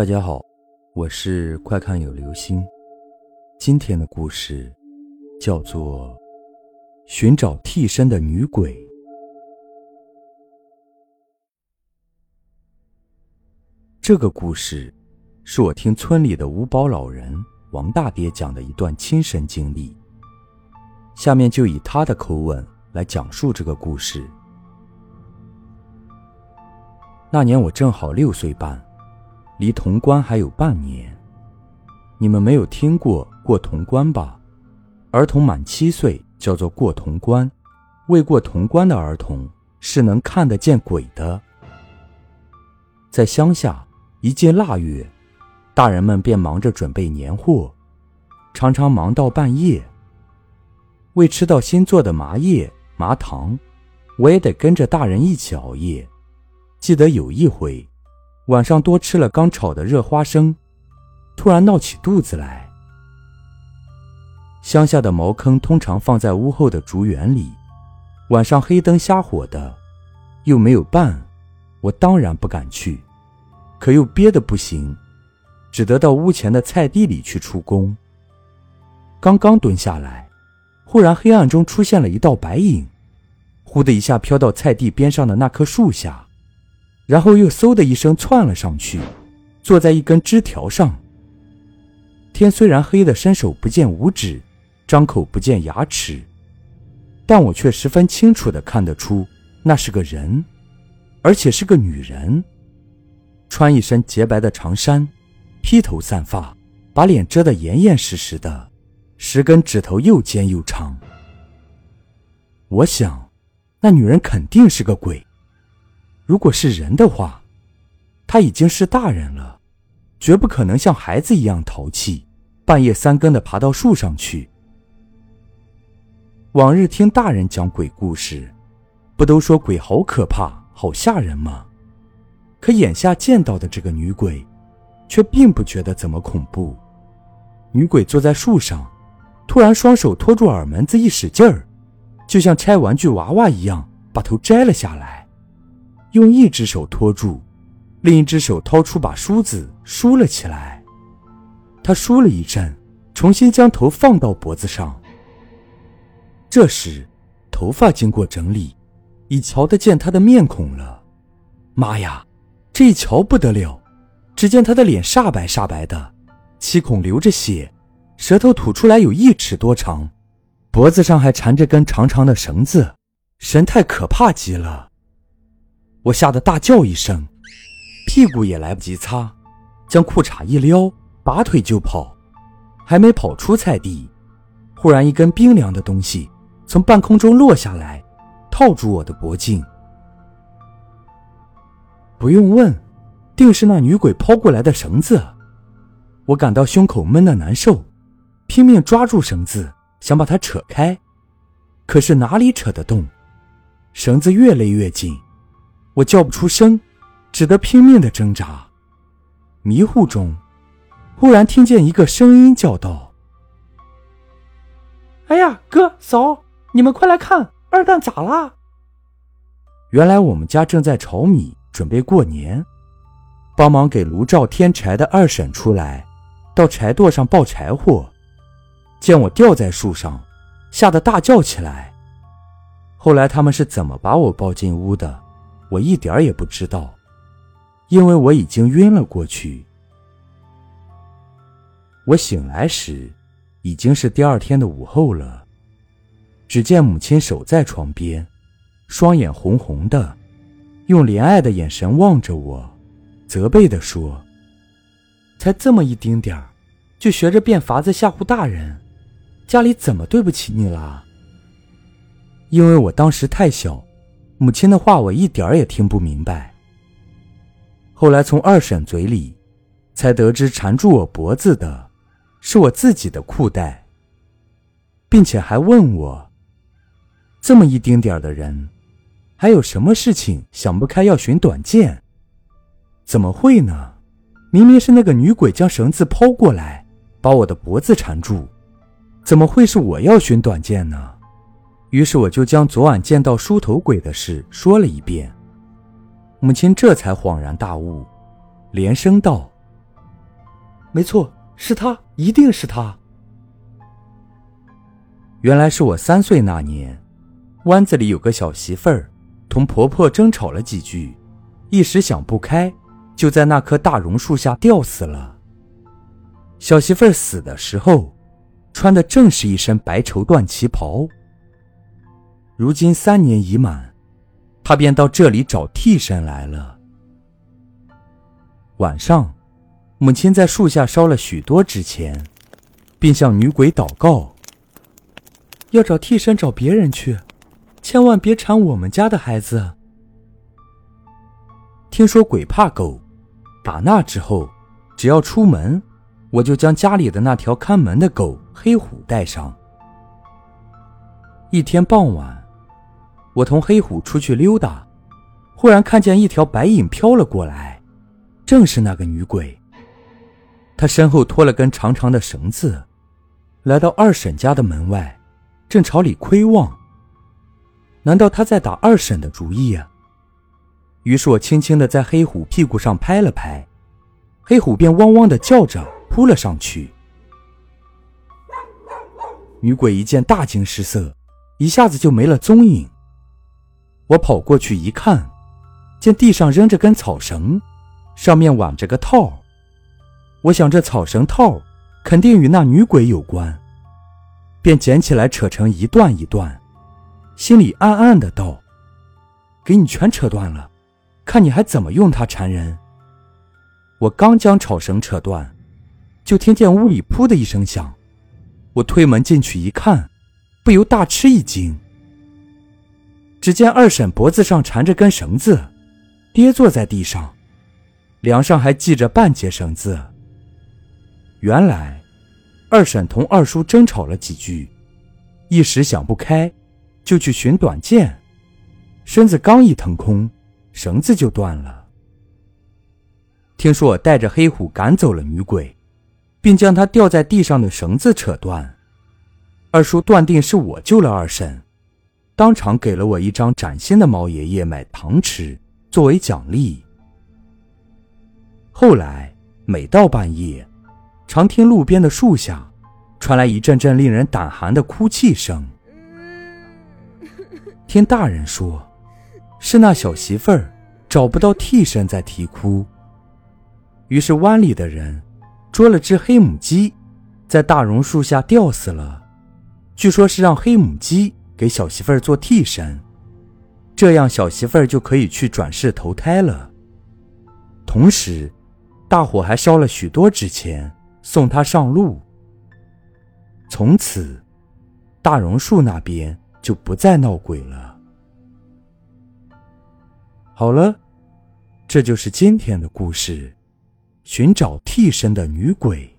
大家好，我是快看有流星。今天的故事叫做《寻找替身的女鬼》。这个故事是我听村里的五保老人王大爹讲的一段亲身经历。下面就以他的口吻来讲述这个故事。那年我正好六岁半。离潼关还有半年，你们没有听过过潼关吧？儿童满七岁叫做过潼关，未过潼关的儿童是能看得见鬼的。在乡下，一进腊月，大人们便忙着准备年货，常常忙到半夜。为吃到新做的麻叶麻糖，我也得跟着大人一起熬夜。记得有一回。晚上多吃了刚炒的热花生，突然闹起肚子来。乡下的茅坑通常放在屋后的竹园里，晚上黑灯瞎火的，又没有伴，我当然不敢去，可又憋得不行，只得到屋前的菜地里去出工。刚刚蹲下来，忽然黑暗中出现了一道白影，忽的一下飘到菜地边上的那棵树下。然后又嗖的一声窜了上去，坐在一根枝条上。天虽然黑得伸手不见五指，张口不见牙齿，但我却十分清楚地看得出，那是个人，而且是个女人，穿一身洁白的长衫，披头散发，把脸遮得严严实实的，十根指头又尖又长。我想，那女人肯定是个鬼。如果是人的话，他已经是大人了，绝不可能像孩子一样淘气，半夜三更的爬到树上去。往日听大人讲鬼故事，不都说鬼好可怕、好吓人吗？可眼下见到的这个女鬼，却并不觉得怎么恐怖。女鬼坐在树上，突然双手托住耳门子，一使劲儿，就像拆玩具娃娃一样，把头摘了下来。用一只手托住，另一只手掏出把梳子梳了起来。他梳了一阵，重新将头放到脖子上。这时，头发经过整理，已瞧得见他的面孔了。妈呀，这一瞧不得了！只见他的脸煞白煞白的，七孔流着血，舌头吐出来有一尺多长，脖子上还缠着根长长的绳子，神态可怕极了。我吓得大叫一声，屁股也来不及擦，将裤衩一撩，拔腿就跑。还没跑出菜地，忽然一根冰凉的东西从半空中落下来，套住我的脖颈。不用问，定是那女鬼抛过来的绳子。我感到胸口闷得难受，拼命抓住绳子，想把它扯开，可是哪里扯得动？绳子越勒越紧。我叫不出声，只得拼命的挣扎。迷糊中，忽然听见一个声音叫道：“哎呀，哥嫂，你们快来看，二蛋咋啦？”原来我们家正在炒米，准备过年，帮忙给炉灶添柴的二婶出来，到柴垛上抱柴火，见我吊在树上，吓得大叫起来。后来他们是怎么把我抱进屋的？我一点儿也不知道，因为我已经晕了过去。我醒来时，已经是第二天的午后了。只见母亲守在床边，双眼红红的，用怜爱的眼神望着我，责备地说：“才这么一丁点儿，就学着变法子吓唬大人，家里怎么对不起你了？”因为我当时太小。母亲的话我一点儿也听不明白。后来从二婶嘴里，才得知缠住我脖子的，是我自己的裤带，并且还问我：这么一丁点儿的人，还有什么事情想不开要寻短见？怎么会呢？明明是那个女鬼将绳子抛过来，把我的脖子缠住，怎么会是我要寻短见呢？于是我就将昨晚见到梳头鬼的事说了一遍，母亲这才恍然大悟，连声道：“没错，是他，一定是他。原来是我三岁那年，湾子里有个小媳妇儿，同婆婆争吵了几句，一时想不开，就在那棵大榕树下吊死了。小媳妇儿死的时候，穿的正是一身白绸缎旗袍。如今三年已满，他便到这里找替身来了。晚上，母亲在树下烧了许多纸钱，并向女鬼祷告。要找替身，找别人去，千万别缠我们家的孩子。听说鬼怕狗，打那之后，只要出门，我就将家里的那条看门的狗黑虎带上。一天傍晚，我同黑虎出去溜达，忽然看见一条白影飘了过来，正是那个女鬼。她身后拖了根长长的绳子，来到二婶家的门外。正朝里窥望，难道他在打二婶的主意啊？于是我轻轻的在黑虎屁股上拍了拍，黑虎便汪汪的叫着扑了上去。女鬼一见大惊失色，一下子就没了踪影。我跑过去一看，见地上扔着根草绳，上面挽着个套。我想这草绳套肯定与那女鬼有关。便捡起来扯成一段一段，心里暗暗的道：“给你全扯断了，看你还怎么用它缠人。”我刚将草绳扯断，就听见屋里“噗”的一声响。我推门进去一看，不由大吃一惊。只见二婶脖子上缠着根绳子，跌坐在地上，梁上还系着半截绳子。原来。二婶同二叔争吵了几句，一时想不开，就去寻短剑，身子刚一腾空，绳子就断了。听说我带着黑虎赶走了女鬼，并将她吊在地上的绳子扯断，二叔断定是我救了二婶，当场给了我一张崭新的猫爷爷买糖吃作为奖励。后来每到半夜。常听路边的树下传来一阵阵令人胆寒的哭泣声。听大人说，是那小媳妇儿找不到替身在啼哭。于是湾里的人捉了只黑母鸡，在大榕树下吊死了。据说是让黑母鸡给小媳妇儿做替身，这样小媳妇儿就可以去转世投胎了。同时，大伙还烧了许多纸钱。送他上路。从此，大榕树那边就不再闹鬼了。好了，这就是今天的故事：寻找替身的女鬼。